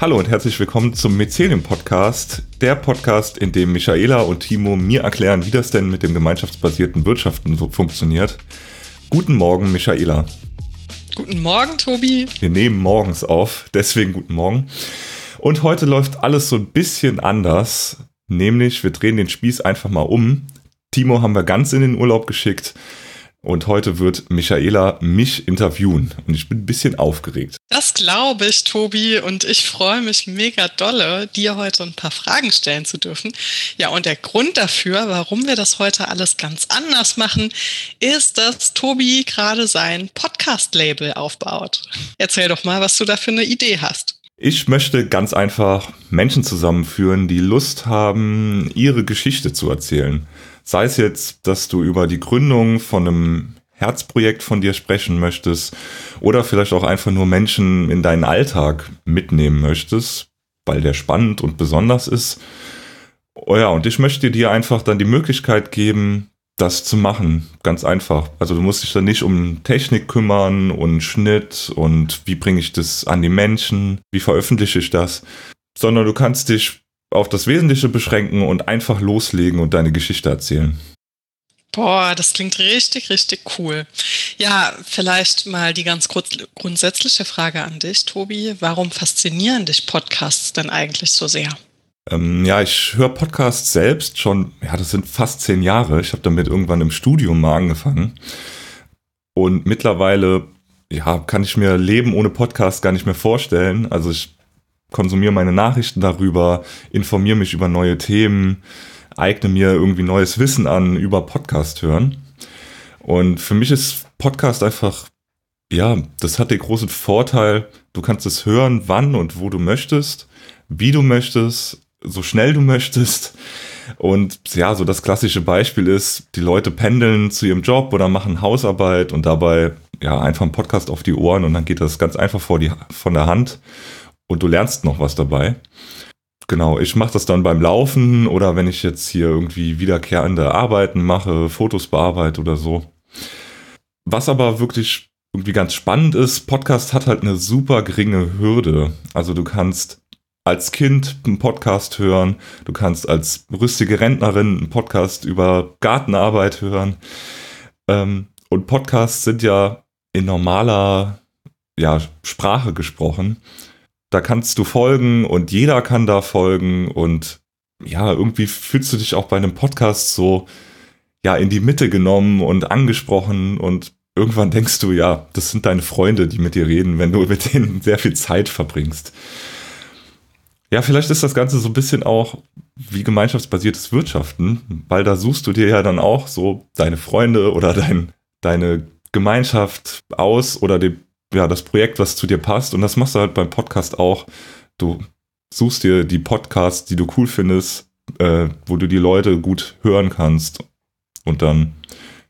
Hallo und herzlich willkommen zum Mycelium Podcast, der Podcast, in dem Michaela und Timo mir erklären, wie das denn mit dem gemeinschaftsbasierten Wirtschaften so funktioniert. Guten Morgen, Michaela. Guten Morgen, Tobi. Wir nehmen morgens auf, deswegen guten Morgen. Und heute läuft alles so ein bisschen anders, nämlich wir drehen den Spieß einfach mal um. Timo haben wir ganz in den Urlaub geschickt. Und heute wird Michaela mich interviewen. Und ich bin ein bisschen aufgeregt. Das glaube ich, Tobi. Und ich freue mich mega dolle, dir heute ein paar Fragen stellen zu dürfen. Ja, und der Grund dafür, warum wir das heute alles ganz anders machen, ist, dass Tobi gerade sein Podcast-Label aufbaut. Erzähl doch mal, was du da für eine Idee hast. Ich möchte ganz einfach Menschen zusammenführen, die Lust haben, ihre Geschichte zu erzählen. Sei es jetzt, dass du über die Gründung von einem Herzprojekt von dir sprechen möchtest oder vielleicht auch einfach nur Menschen in deinen Alltag mitnehmen möchtest, weil der spannend und besonders ist. Oh ja, und ich möchte dir einfach dann die Möglichkeit geben, das zu machen. Ganz einfach. Also du musst dich dann nicht um Technik kümmern und Schnitt und wie bringe ich das an die Menschen, wie veröffentliche ich das, sondern du kannst dich auf das Wesentliche beschränken und einfach loslegen und deine Geschichte erzählen. Boah, das klingt richtig, richtig cool. Ja, vielleicht mal die ganz kurz grundsätzliche Frage an dich, Tobi. Warum faszinieren dich Podcasts denn eigentlich so sehr? Ähm, ja, ich höre Podcasts selbst schon, ja, das sind fast zehn Jahre. Ich habe damit irgendwann im Studium mal angefangen. Und mittlerweile, ja, kann ich mir Leben ohne Podcast gar nicht mehr vorstellen. Also ich konsumiere meine Nachrichten darüber, informiere mich über neue Themen, eigne mir irgendwie neues Wissen an über Podcast hören. Und für mich ist Podcast einfach, ja, das hat den großen Vorteil, du kannst es hören, wann und wo du möchtest, wie du möchtest, so schnell du möchtest. Und ja, so das klassische Beispiel ist, die Leute pendeln zu ihrem Job oder machen Hausarbeit und dabei ja einfach ein Podcast auf die Ohren und dann geht das ganz einfach vor die, von der Hand und du lernst noch was dabei. Genau, ich mache das dann beim Laufen oder wenn ich jetzt hier irgendwie wiederkehrende Arbeiten mache, Fotos bearbeite oder so. Was aber wirklich irgendwie ganz spannend ist, Podcast hat halt eine super geringe Hürde. Also du kannst als Kind einen Podcast hören, du kannst als rüstige Rentnerin einen Podcast über Gartenarbeit hören. Ähm, und Podcasts sind ja in normaler ja, Sprache gesprochen da kannst du folgen und jeder kann da folgen und ja, irgendwie fühlst du dich auch bei einem Podcast so ja in die Mitte genommen und angesprochen und irgendwann denkst du, ja, das sind deine Freunde, die mit dir reden, wenn du mit denen sehr viel Zeit verbringst. Ja, vielleicht ist das Ganze so ein bisschen auch wie gemeinschaftsbasiertes Wirtschaften, weil da suchst du dir ja dann auch so deine Freunde oder dein, deine Gemeinschaft aus oder den ja, das Projekt, was zu dir passt. Und das machst du halt beim Podcast auch. Du suchst dir die Podcasts, die du cool findest, äh, wo du die Leute gut hören kannst. Und dann,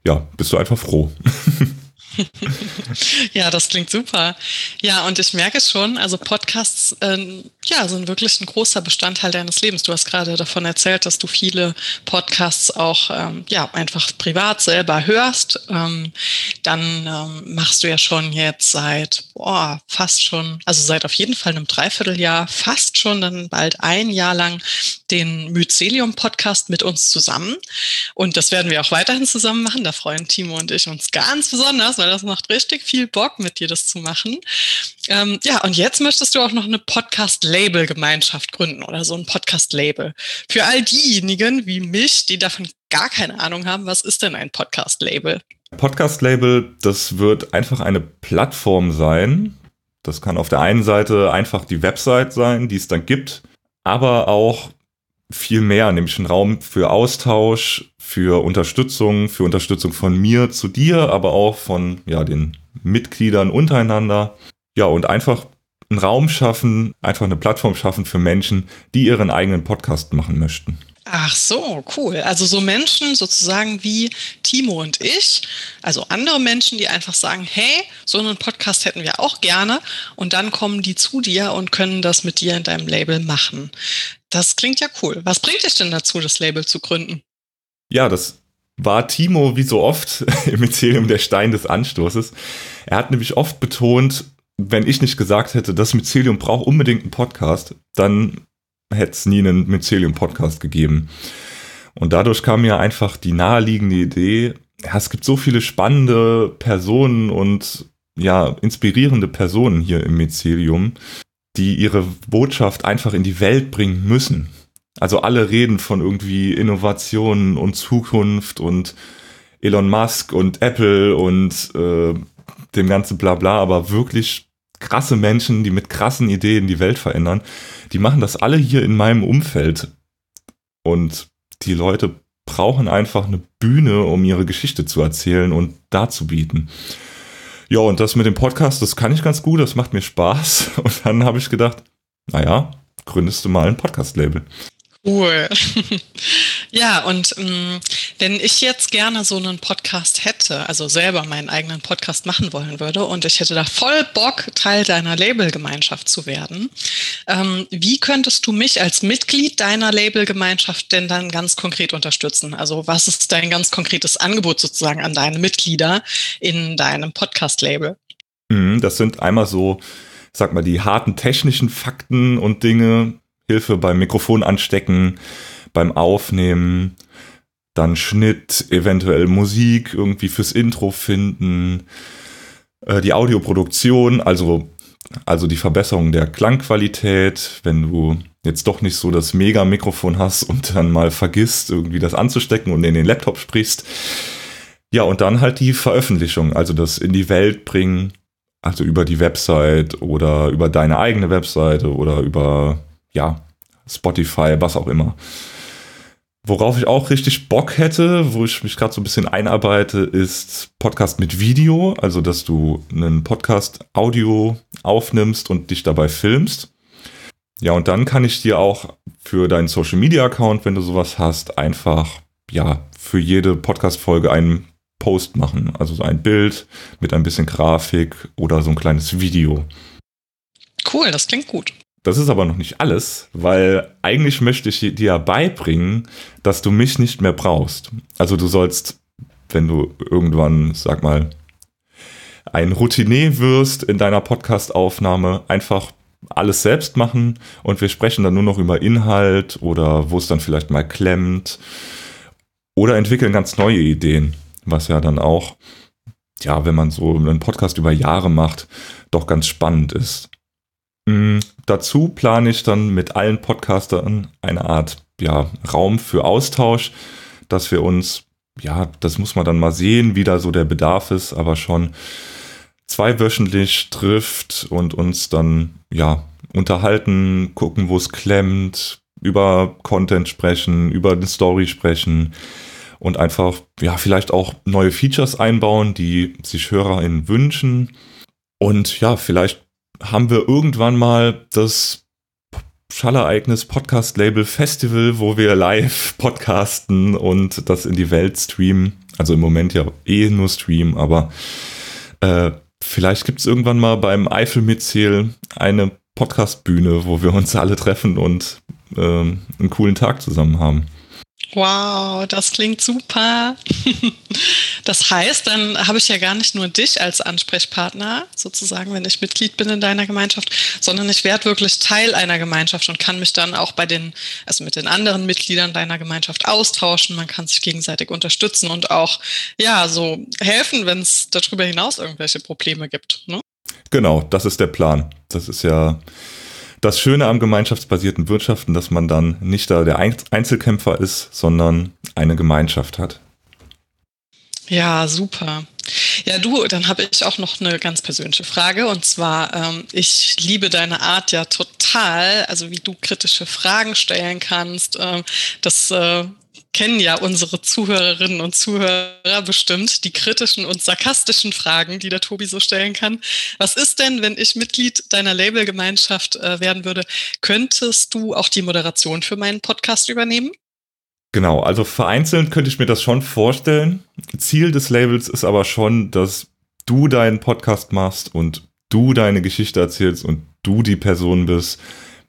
ja, bist du einfach froh. ja, das klingt super. Ja, und ich merke schon, also Podcasts ähm, ja, sind wirklich ein großer Bestandteil deines Lebens. Du hast gerade davon erzählt, dass du viele Podcasts auch ähm, ja, einfach privat selber hörst. Ähm, dann ähm, machst du ja schon jetzt seit boah, fast schon, also seit auf jeden Fall einem Dreivierteljahr, fast schon dann bald ein Jahr lang den Mycelium-Podcast mit uns zusammen. Und das werden wir auch weiterhin zusammen machen. Da freuen Timo und ich uns ganz besonders, weil das macht richtig viel Bock, mit dir das zu machen. Ähm, ja, und jetzt möchtest du auch noch eine Podcast-Label-Gemeinschaft gründen oder so ein Podcast-Label. Für all diejenigen wie mich, die davon gar keine Ahnung haben, was ist denn ein Podcast-Label? Podcast-Label, das wird einfach eine Plattform sein. Das kann auf der einen Seite einfach die Website sein, die es dann gibt, aber auch viel mehr, nämlich ein Raum für Austausch, für Unterstützung, für Unterstützung von mir zu dir, aber auch von ja, den Mitgliedern untereinander. Ja, und einfach einen Raum schaffen, einfach eine Plattform schaffen für Menschen, die ihren eigenen Podcast machen möchten. Ach so, cool. Also so Menschen sozusagen wie Timo und ich, also andere Menschen, die einfach sagen, hey, so einen Podcast hätten wir auch gerne und dann kommen die zu dir und können das mit dir in deinem Label machen. Das klingt ja cool. Was bringt dich denn dazu, das Label zu gründen? Ja, das war Timo wie so oft im Mycelium der Stein des Anstoßes. Er hat nämlich oft betont, wenn ich nicht gesagt hätte, das Mycelium braucht unbedingt einen Podcast, dann hätte es nie einen Mycelium-Podcast gegeben. Und dadurch kam mir einfach die naheliegende Idee, ja, es gibt so viele spannende Personen und ja, inspirierende Personen hier im Mycelium, die ihre Botschaft einfach in die Welt bringen müssen. Also alle reden von irgendwie Innovationen und Zukunft und Elon Musk und Apple und äh, dem ganzen Blabla, aber wirklich krasse Menschen, die mit krassen Ideen die Welt verändern, die machen das alle hier in meinem Umfeld. Und die Leute brauchen einfach eine Bühne, um ihre Geschichte zu erzählen und darzubieten. Ja, und das mit dem Podcast, das kann ich ganz gut, das macht mir Spaß. Und dann habe ich gedacht, naja, gründest du mal ein Podcast-Label. Cool. Ja, und ähm, wenn ich jetzt gerne so einen Podcast hätte, also selber meinen eigenen Podcast machen wollen würde und ich hätte da voll Bock, Teil deiner Labelgemeinschaft zu werden, ähm, wie könntest du mich als Mitglied deiner Labelgemeinschaft denn dann ganz konkret unterstützen? Also was ist dein ganz konkretes Angebot sozusagen an deine Mitglieder in deinem Podcast-Label? Mhm, das sind einmal so, sag mal, die harten technischen Fakten und Dinge, Hilfe beim Mikrofon anstecken, beim Aufnehmen, dann Schnitt, eventuell Musik irgendwie fürs Intro finden, äh, die Audioproduktion, also, also die Verbesserung der Klangqualität, wenn du jetzt doch nicht so das Mega-Mikrofon hast und dann mal vergisst, irgendwie das anzustecken und in den Laptop sprichst. Ja, und dann halt die Veröffentlichung, also das in die Welt bringen, also über die Website oder über deine eigene Webseite oder über ja, Spotify, was auch immer. Worauf ich auch richtig Bock hätte, wo ich mich gerade so ein bisschen einarbeite, ist Podcast mit Video, also dass du einen Podcast Audio aufnimmst und dich dabei filmst. Ja, und dann kann ich dir auch für deinen Social Media Account, wenn du sowas hast, einfach ja, für jede Podcast Folge einen Post machen, also so ein Bild mit ein bisschen Grafik oder so ein kleines Video. Cool, das klingt gut. Das ist aber noch nicht alles, weil eigentlich möchte ich dir beibringen, dass du mich nicht mehr brauchst. Also du sollst, wenn du irgendwann, sag mal, ein Routinier wirst in deiner Podcast-Aufnahme, einfach alles selbst machen und wir sprechen dann nur noch über Inhalt oder wo es dann vielleicht mal klemmt oder entwickeln ganz neue Ideen, was ja dann auch, ja, wenn man so einen Podcast über Jahre macht, doch ganz spannend ist. Mhm. Dazu plane ich dann mit allen Podcastern eine Art ja, Raum für Austausch, dass wir uns, ja, das muss man dann mal sehen, wie da so der Bedarf ist, aber schon zweiwöchentlich trifft und uns dann ja unterhalten, gucken, wo es klemmt, über Content sprechen, über eine Story sprechen und einfach ja vielleicht auch neue Features einbauen, die sich HörerInnen wünschen. Und ja, vielleicht haben wir irgendwann mal das Schallereignis Podcast Label Festival, wo wir live podcasten und das in die Welt streamen. Also im Moment ja eh nur streamen, aber äh, vielleicht gibt es irgendwann mal beim Eifel eine Podcastbühne, wo wir uns alle treffen und äh, einen coolen Tag zusammen haben. Wow, das klingt super. Das heißt, dann habe ich ja gar nicht nur dich als Ansprechpartner, sozusagen, wenn ich Mitglied bin in deiner Gemeinschaft, sondern ich werde wirklich Teil einer Gemeinschaft und kann mich dann auch bei den, also mit den anderen Mitgliedern deiner Gemeinschaft austauschen. Man kann sich gegenseitig unterstützen und auch, ja, so helfen, wenn es darüber hinaus irgendwelche Probleme gibt. Ne? Genau, das ist der Plan. Das ist ja das Schöne am gemeinschaftsbasierten Wirtschaften, dass man dann nicht da der Einzelkämpfer ist, sondern eine Gemeinschaft hat. Ja, super. Ja, du, dann habe ich auch noch eine ganz persönliche Frage. Und zwar, ähm, ich liebe deine Art ja total, also wie du kritische Fragen stellen kannst. Ähm, das äh, kennen ja unsere Zuhörerinnen und Zuhörer bestimmt, die kritischen und sarkastischen Fragen, die der Tobi so stellen kann. Was ist denn, wenn ich Mitglied deiner Labelgemeinschaft äh, werden würde? Könntest du auch die Moderation für meinen Podcast übernehmen? Genau, also vereinzelt könnte ich mir das schon vorstellen. Ziel des Labels ist aber schon, dass du deinen Podcast machst und du deine Geschichte erzählst und du die Person bist,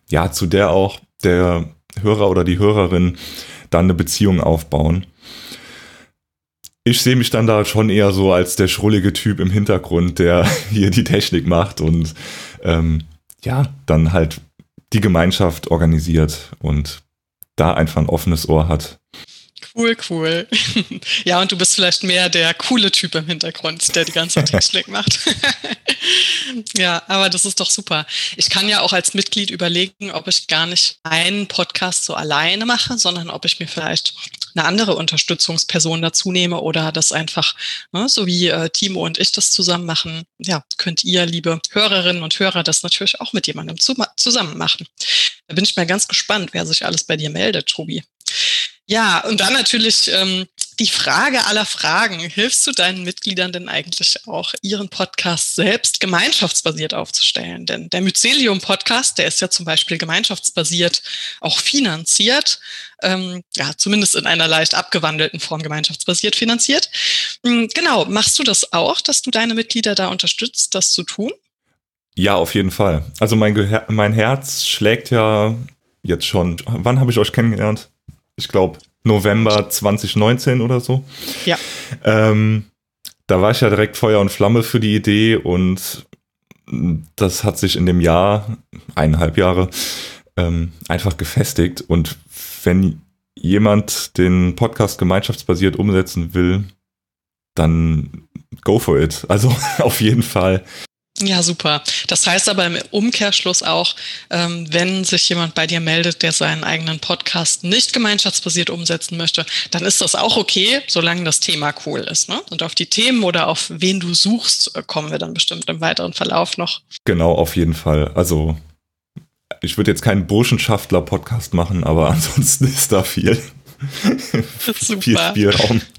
ja, zu der auch der Hörer oder die Hörerin dann eine Beziehung aufbauen. ich sehe mich dann da schon eher so als der schrullige Typ im Hintergrund, der hier die Technik macht und ähm, ja, dann halt die Gemeinschaft organisiert und da einfach ein offenes Ohr hat. Cool, cool. ja, und du bist vielleicht mehr der coole Typ im Hintergrund, der die ganze Technik macht. ja, aber das ist doch super. Ich kann ja auch als Mitglied überlegen, ob ich gar nicht einen Podcast so alleine mache, sondern ob ich mir vielleicht eine andere Unterstützungsperson dazu nehme oder das einfach, ne, so wie äh, Timo und ich das zusammen machen, ja, könnt ihr, liebe Hörerinnen und Hörer, das natürlich auch mit jemandem zu, zusammen machen. Da bin ich mal ganz gespannt, wer sich alles bei dir meldet, Tobi. Ja, und dann natürlich ähm, die Frage aller Fragen. Hilfst du deinen Mitgliedern denn eigentlich auch, ihren Podcast selbst gemeinschaftsbasiert aufzustellen? Denn der Mycelium-Podcast, der ist ja zum Beispiel gemeinschaftsbasiert auch finanziert, ähm, ja, zumindest in einer leicht abgewandelten Form gemeinschaftsbasiert finanziert. Hm, genau, machst du das auch, dass du deine Mitglieder da unterstützt, das zu tun? Ja, auf jeden Fall. Also mein, Ge mein Herz schlägt ja jetzt schon. Wann habe ich euch kennengelernt? Ich glaube, November 2019 oder so. Ja. Ähm, da war ich ja direkt Feuer und Flamme für die Idee und das hat sich in dem Jahr, eineinhalb Jahre, ähm, einfach gefestigt. Und wenn jemand den Podcast gemeinschaftsbasiert umsetzen will, dann go for it. Also auf jeden Fall ja, super. Das heißt aber im Umkehrschluss auch, ähm, wenn sich jemand bei dir meldet, der seinen eigenen Podcast nicht gemeinschaftsbasiert umsetzen möchte, dann ist das auch okay, solange das Thema cool ist. Ne? Und auf die Themen oder auf wen du suchst, äh, kommen wir dann bestimmt im weiteren Verlauf noch. Genau, auf jeden Fall. Also ich würde jetzt keinen Burschenschaftler-Podcast machen, aber ansonsten ist da viel, viel Spielraum.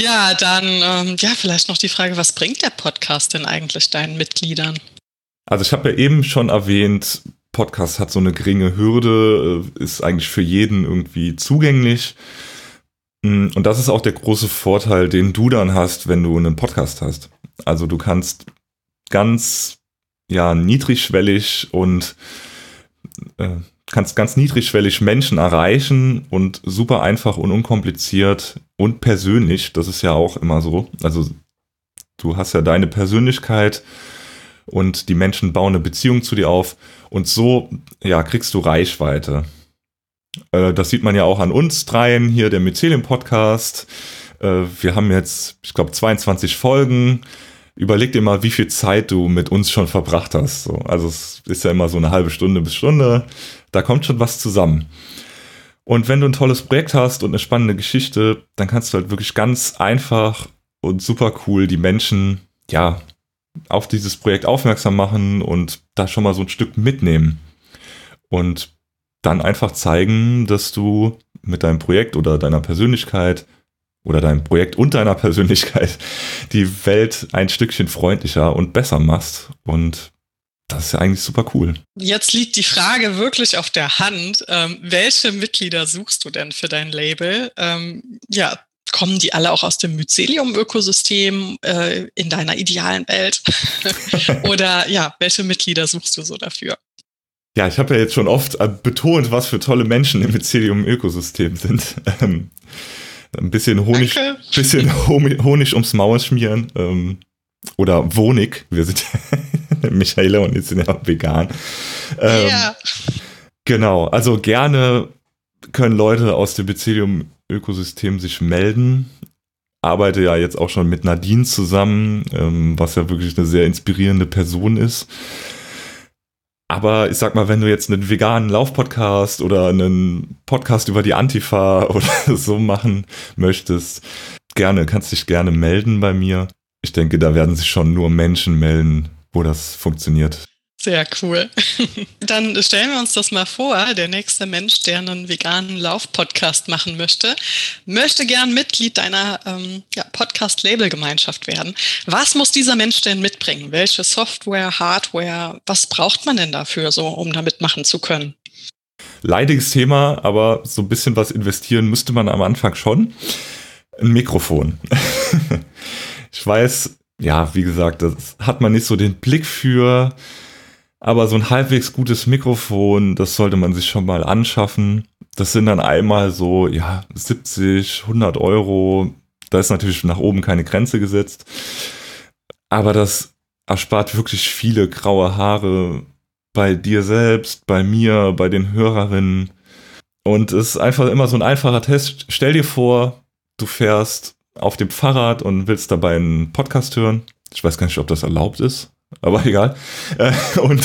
Ja, dann ähm, ja, vielleicht noch die Frage, was bringt der Podcast denn eigentlich deinen Mitgliedern? Also ich habe ja eben schon erwähnt, Podcast hat so eine geringe Hürde, äh, ist eigentlich für jeden irgendwie zugänglich. Mm, und das ist auch der große Vorteil, den du dann hast, wenn du einen Podcast hast. Also du kannst ganz ja niedrigschwellig und äh, kannst ganz niedrigschwellig Menschen erreichen und super einfach und unkompliziert und persönlich. Das ist ja auch immer so. Also du hast ja deine Persönlichkeit und die Menschen bauen eine Beziehung zu dir auf und so ja kriegst du Reichweite. Äh, das sieht man ja auch an uns dreien hier, der Mycelium Podcast. Äh, wir haben jetzt, ich glaube, 22 Folgen überleg dir mal, wie viel Zeit du mit uns schon verbracht hast. So, also es ist ja immer so eine halbe Stunde bis Stunde. Da kommt schon was zusammen. Und wenn du ein tolles Projekt hast und eine spannende Geschichte, dann kannst du halt wirklich ganz einfach und super cool die Menschen, ja, auf dieses Projekt aufmerksam machen und da schon mal so ein Stück mitnehmen. Und dann einfach zeigen, dass du mit deinem Projekt oder deiner Persönlichkeit oder deinem Projekt und deiner Persönlichkeit die Welt ein Stückchen freundlicher und besser machst. Und das ist ja eigentlich super cool. Jetzt liegt die Frage wirklich auf der Hand. Ähm, welche Mitglieder suchst du denn für dein Label? Ähm, ja, kommen die alle auch aus dem Mycelium-Ökosystem äh, in deiner idealen Welt? Oder ja, welche Mitglieder suchst du so dafür? Ja, ich habe ja jetzt schon oft äh, betont, was für tolle Menschen im Mycelium-Ökosystem sind. Ein bisschen Honig, Danke. bisschen Honig ums Maul schmieren. Ähm, oder Wonig. Wir sind Michaela und ich sind ja vegan. Ähm, yeah. Genau, also gerne können Leute aus dem Mycelium-Ökosystem sich melden. Arbeite ja jetzt auch schon mit Nadine zusammen, ähm, was ja wirklich eine sehr inspirierende Person ist. Aber ich sag mal, wenn du jetzt einen veganen Laufpodcast oder einen Podcast über die Antifa oder so machen möchtest, gerne, kannst dich gerne melden bei mir. Ich denke, da werden sich schon nur Menschen melden, wo das funktioniert. Sehr cool. Dann stellen wir uns das mal vor. Der nächste Mensch, der einen veganen Lauf-Podcast machen möchte, möchte gern Mitglied deiner ähm, ja, Podcast-Label-Gemeinschaft werden. Was muss dieser Mensch denn mitbringen? Welche Software, Hardware, was braucht man denn dafür, so, um da mitmachen zu können? Leidiges Thema, aber so ein bisschen was investieren müsste man am Anfang schon. Ein Mikrofon. ich weiß, ja, wie gesagt, das hat man nicht so den Blick für. Aber so ein halbwegs gutes Mikrofon, das sollte man sich schon mal anschaffen. das sind dann einmal so, ja, 70, 100 Euro. Da ist natürlich nach oben keine Grenze gesetzt. Aber das erspart wirklich viele graue Haare bei dir selbst, bei mir, bei den Hörerinnen. Und es ist einfach immer so ein einfacher Test. Stell dir vor, du fährst auf dem Fahrrad und willst dabei einen Podcast hören. Ich weiß gar nicht, ob das erlaubt ist, aber egal. Äh, und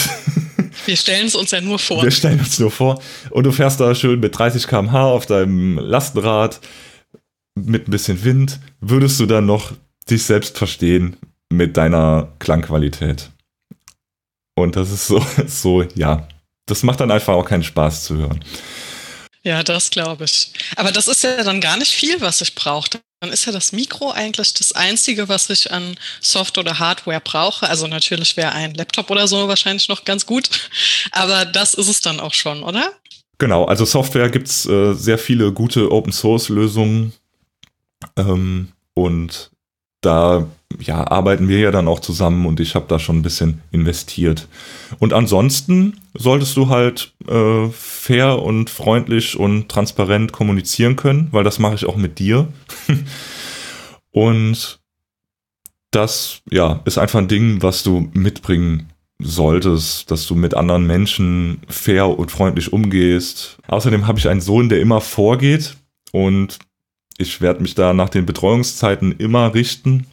wir stellen es uns ja nur vor. Wir stellen uns nur vor. Und du fährst da schön mit 30 km/h auf deinem Lastenrad mit ein bisschen Wind. Würdest du dann noch dich selbst verstehen mit deiner Klangqualität? Und das ist so, so, ja, das macht dann einfach auch keinen Spaß zu hören. Ja, das glaube ich. Aber das ist ja dann gar nicht viel, was ich brauche. Dann ist ja das Mikro eigentlich das Einzige, was ich an Soft- oder Hardware brauche. Also natürlich wäre ein Laptop oder so wahrscheinlich noch ganz gut. Aber das ist es dann auch schon, oder? Genau, also Software gibt es äh, sehr viele gute Open-Source-Lösungen. Ähm, und da ja, arbeiten wir ja dann auch zusammen und ich habe da schon ein bisschen investiert. Und ansonsten solltest du halt äh, fair und freundlich und transparent kommunizieren können, weil das mache ich auch mit dir. und das, ja, ist einfach ein Ding, was du mitbringen solltest, dass du mit anderen Menschen fair und freundlich umgehst. Außerdem habe ich einen Sohn, der immer vorgeht und ich werde mich da nach den Betreuungszeiten immer richten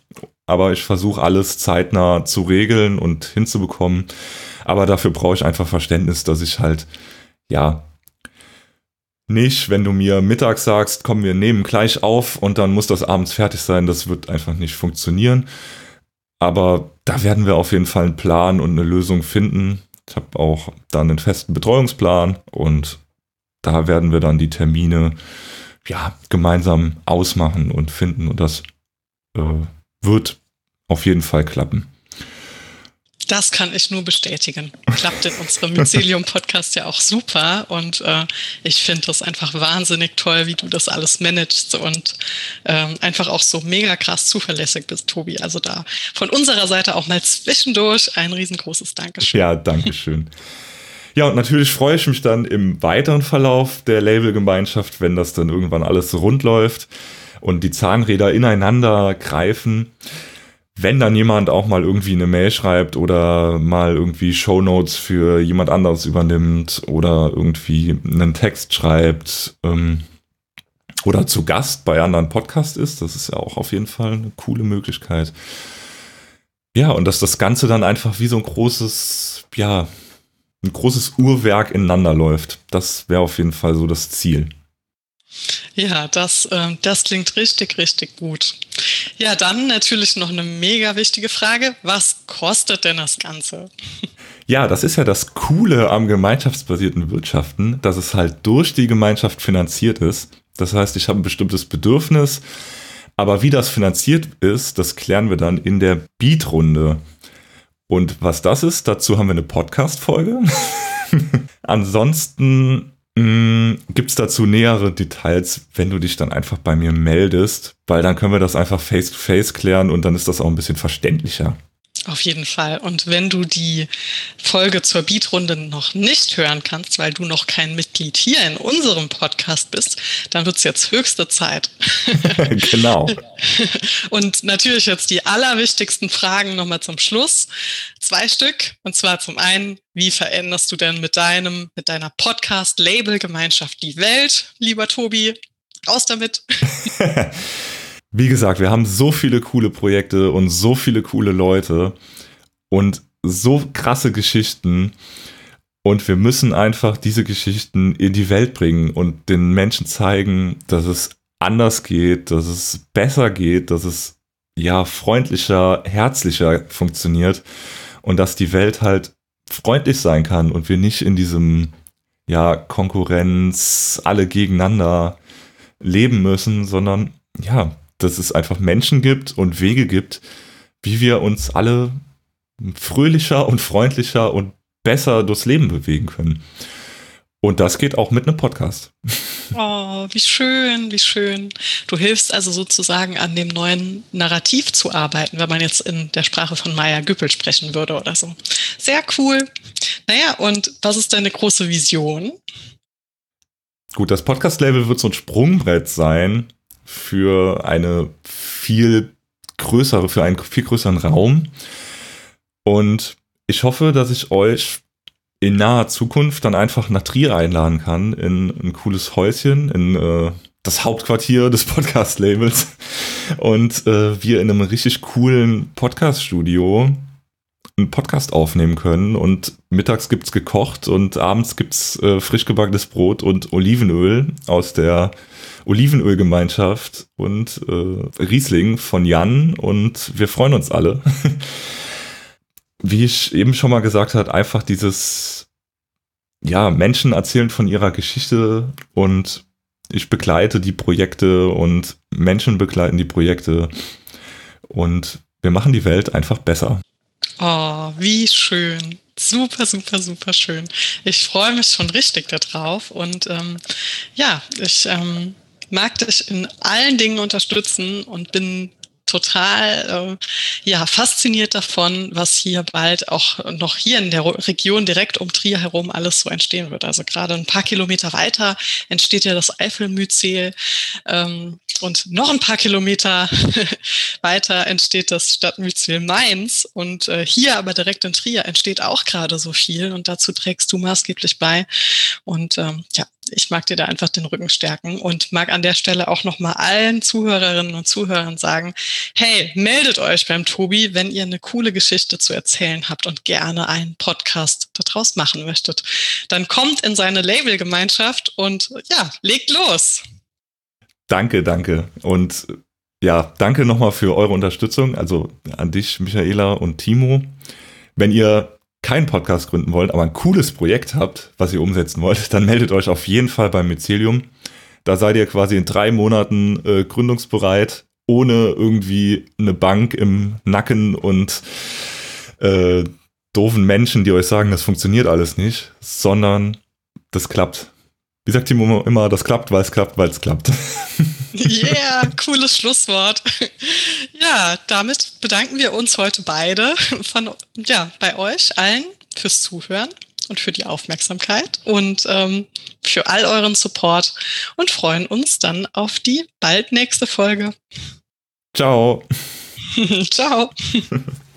aber ich versuche alles zeitnah zu regeln und hinzubekommen. Aber dafür brauche ich einfach Verständnis, dass ich halt, ja, nicht, wenn du mir mittags sagst, komm, wir nehmen gleich auf und dann muss das abends fertig sein, das wird einfach nicht funktionieren. Aber da werden wir auf jeden Fall einen Plan und eine Lösung finden. Ich habe auch dann einen festen Betreuungsplan und da werden wir dann die Termine ja gemeinsam ausmachen und finden und das äh, wird auf jeden Fall klappen. Das kann ich nur bestätigen. Klappt in unserem Mycelium-Podcast ja auch super. Und äh, ich finde das einfach wahnsinnig toll, wie du das alles managst und ähm, einfach auch so mega krass zuverlässig bist, Tobi. Also da von unserer Seite auch mal zwischendurch ein riesengroßes Dankeschön. Ja, Dankeschön. Ja, und natürlich freue ich mich dann im weiteren Verlauf der Labelgemeinschaft, wenn das dann irgendwann alles rund läuft und die Zahnräder ineinander greifen wenn dann jemand auch mal irgendwie eine Mail schreibt oder mal irgendwie Shownotes für jemand anderes übernimmt oder irgendwie einen Text schreibt ähm, oder zu Gast bei anderen Podcasts ist, das ist ja auch auf jeden Fall eine coole Möglichkeit. Ja, und dass das Ganze dann einfach wie so ein großes, ja, ein großes Uhrwerk ineinander läuft. Das wäre auf jeden Fall so das Ziel. Ja, das, äh, das klingt richtig, richtig gut. Ja, dann natürlich noch eine mega wichtige Frage. Was kostet denn das Ganze? Ja, das ist ja das Coole am gemeinschaftsbasierten Wirtschaften, dass es halt durch die Gemeinschaft finanziert ist. Das heißt, ich habe ein bestimmtes Bedürfnis, aber wie das finanziert ist, das klären wir dann in der Beat-Runde. Und was das ist, dazu haben wir eine Podcast-Folge. Ansonsten Mm, Gibt es dazu nähere Details, wenn du dich dann einfach bei mir meldest? Weil dann können wir das einfach face-to-face -face klären und dann ist das auch ein bisschen verständlicher. Auf jeden Fall. Und wenn du die Folge zur Beatrunde noch nicht hören kannst, weil du noch kein Mitglied hier in unserem Podcast bist, dann wird es jetzt höchste Zeit. genau. Und natürlich jetzt die allerwichtigsten Fragen nochmal zum Schluss. Zwei Stück. Und zwar zum einen, wie veränderst du denn mit deinem, mit deiner Podcast-Label-Gemeinschaft die Welt, lieber Tobi? Raus damit. Wie gesagt, wir haben so viele coole Projekte und so viele coole Leute und so krasse Geschichten. Und wir müssen einfach diese Geschichten in die Welt bringen und den Menschen zeigen, dass es anders geht, dass es besser geht, dass es ja freundlicher, herzlicher funktioniert und dass die Welt halt freundlich sein kann und wir nicht in diesem ja Konkurrenz alle gegeneinander leben müssen, sondern ja, dass es einfach Menschen gibt und Wege gibt, wie wir uns alle fröhlicher und freundlicher und besser durchs Leben bewegen können. Und das geht auch mit einem Podcast. Oh, wie schön, wie schön. Du hilfst also sozusagen an dem neuen Narrativ zu arbeiten, wenn man jetzt in der Sprache von Maya Güppel sprechen würde oder so. Sehr cool. Naja, und was ist deine große Vision? gut, das Podcast-Label wird so ein Sprungbrett sein für eine viel größere, für einen viel größeren Raum. Und ich hoffe, dass ich euch in naher Zukunft dann einfach nach Trier einladen kann, in ein cooles Häuschen, in äh, das Hauptquartier des Podcast-Labels und äh, wir in einem richtig coolen Podcast-Studio einen Podcast aufnehmen können und mittags gibt's gekocht und abends gibt's äh, frisch gebackenes Brot und Olivenöl aus der Olivenölgemeinschaft und äh, Riesling von Jan und wir freuen uns alle. Wie ich eben schon mal gesagt habe, einfach dieses, ja, Menschen erzählen von ihrer Geschichte und ich begleite die Projekte und Menschen begleiten die Projekte und wir machen die Welt einfach besser. Oh, wie schön. Super, super, super schön. Ich freue mich schon richtig darauf und ähm, ja, ich ähm, mag dich in allen Dingen unterstützen und bin total äh, ja, fasziniert davon, was hier bald auch noch hier in der Region direkt um Trier herum alles so entstehen wird. Also gerade ein paar Kilometer weiter entsteht ja das Eifelmyzel ähm, und noch ein paar Kilometer weiter entsteht das Stadtmyzel Mainz und äh, hier aber direkt in Trier entsteht auch gerade so viel und dazu trägst du maßgeblich bei. Und ähm, ja, ich mag dir da einfach den Rücken stärken und mag an der Stelle auch nochmal allen Zuhörerinnen und Zuhörern sagen, hey, meldet euch beim Tobi, wenn ihr eine coole Geschichte zu erzählen habt und gerne einen Podcast daraus machen möchtet. Dann kommt in seine Labelgemeinschaft und ja, legt los. Danke, danke. Und ja, danke nochmal für eure Unterstützung. Also an dich, Michaela und Timo. Wenn ihr keinen Podcast gründen wollt, aber ein cooles Projekt habt, was ihr umsetzen wollt, dann meldet euch auf jeden Fall beim Mycelium. Da seid ihr quasi in drei Monaten äh, gründungsbereit, ohne irgendwie eine Bank im Nacken und äh, doofen Menschen, die euch sagen, das funktioniert alles nicht, sondern das klappt. Wie sagt Timo immer, das klappt, weil es klappt, weil es klappt. Yeah, cooles Schlusswort. Ja, damit bedanken wir uns heute beide von, ja, bei euch allen fürs Zuhören und für die Aufmerksamkeit und ähm, für all euren Support und freuen uns dann auf die bald nächste Folge. Ciao. Ciao.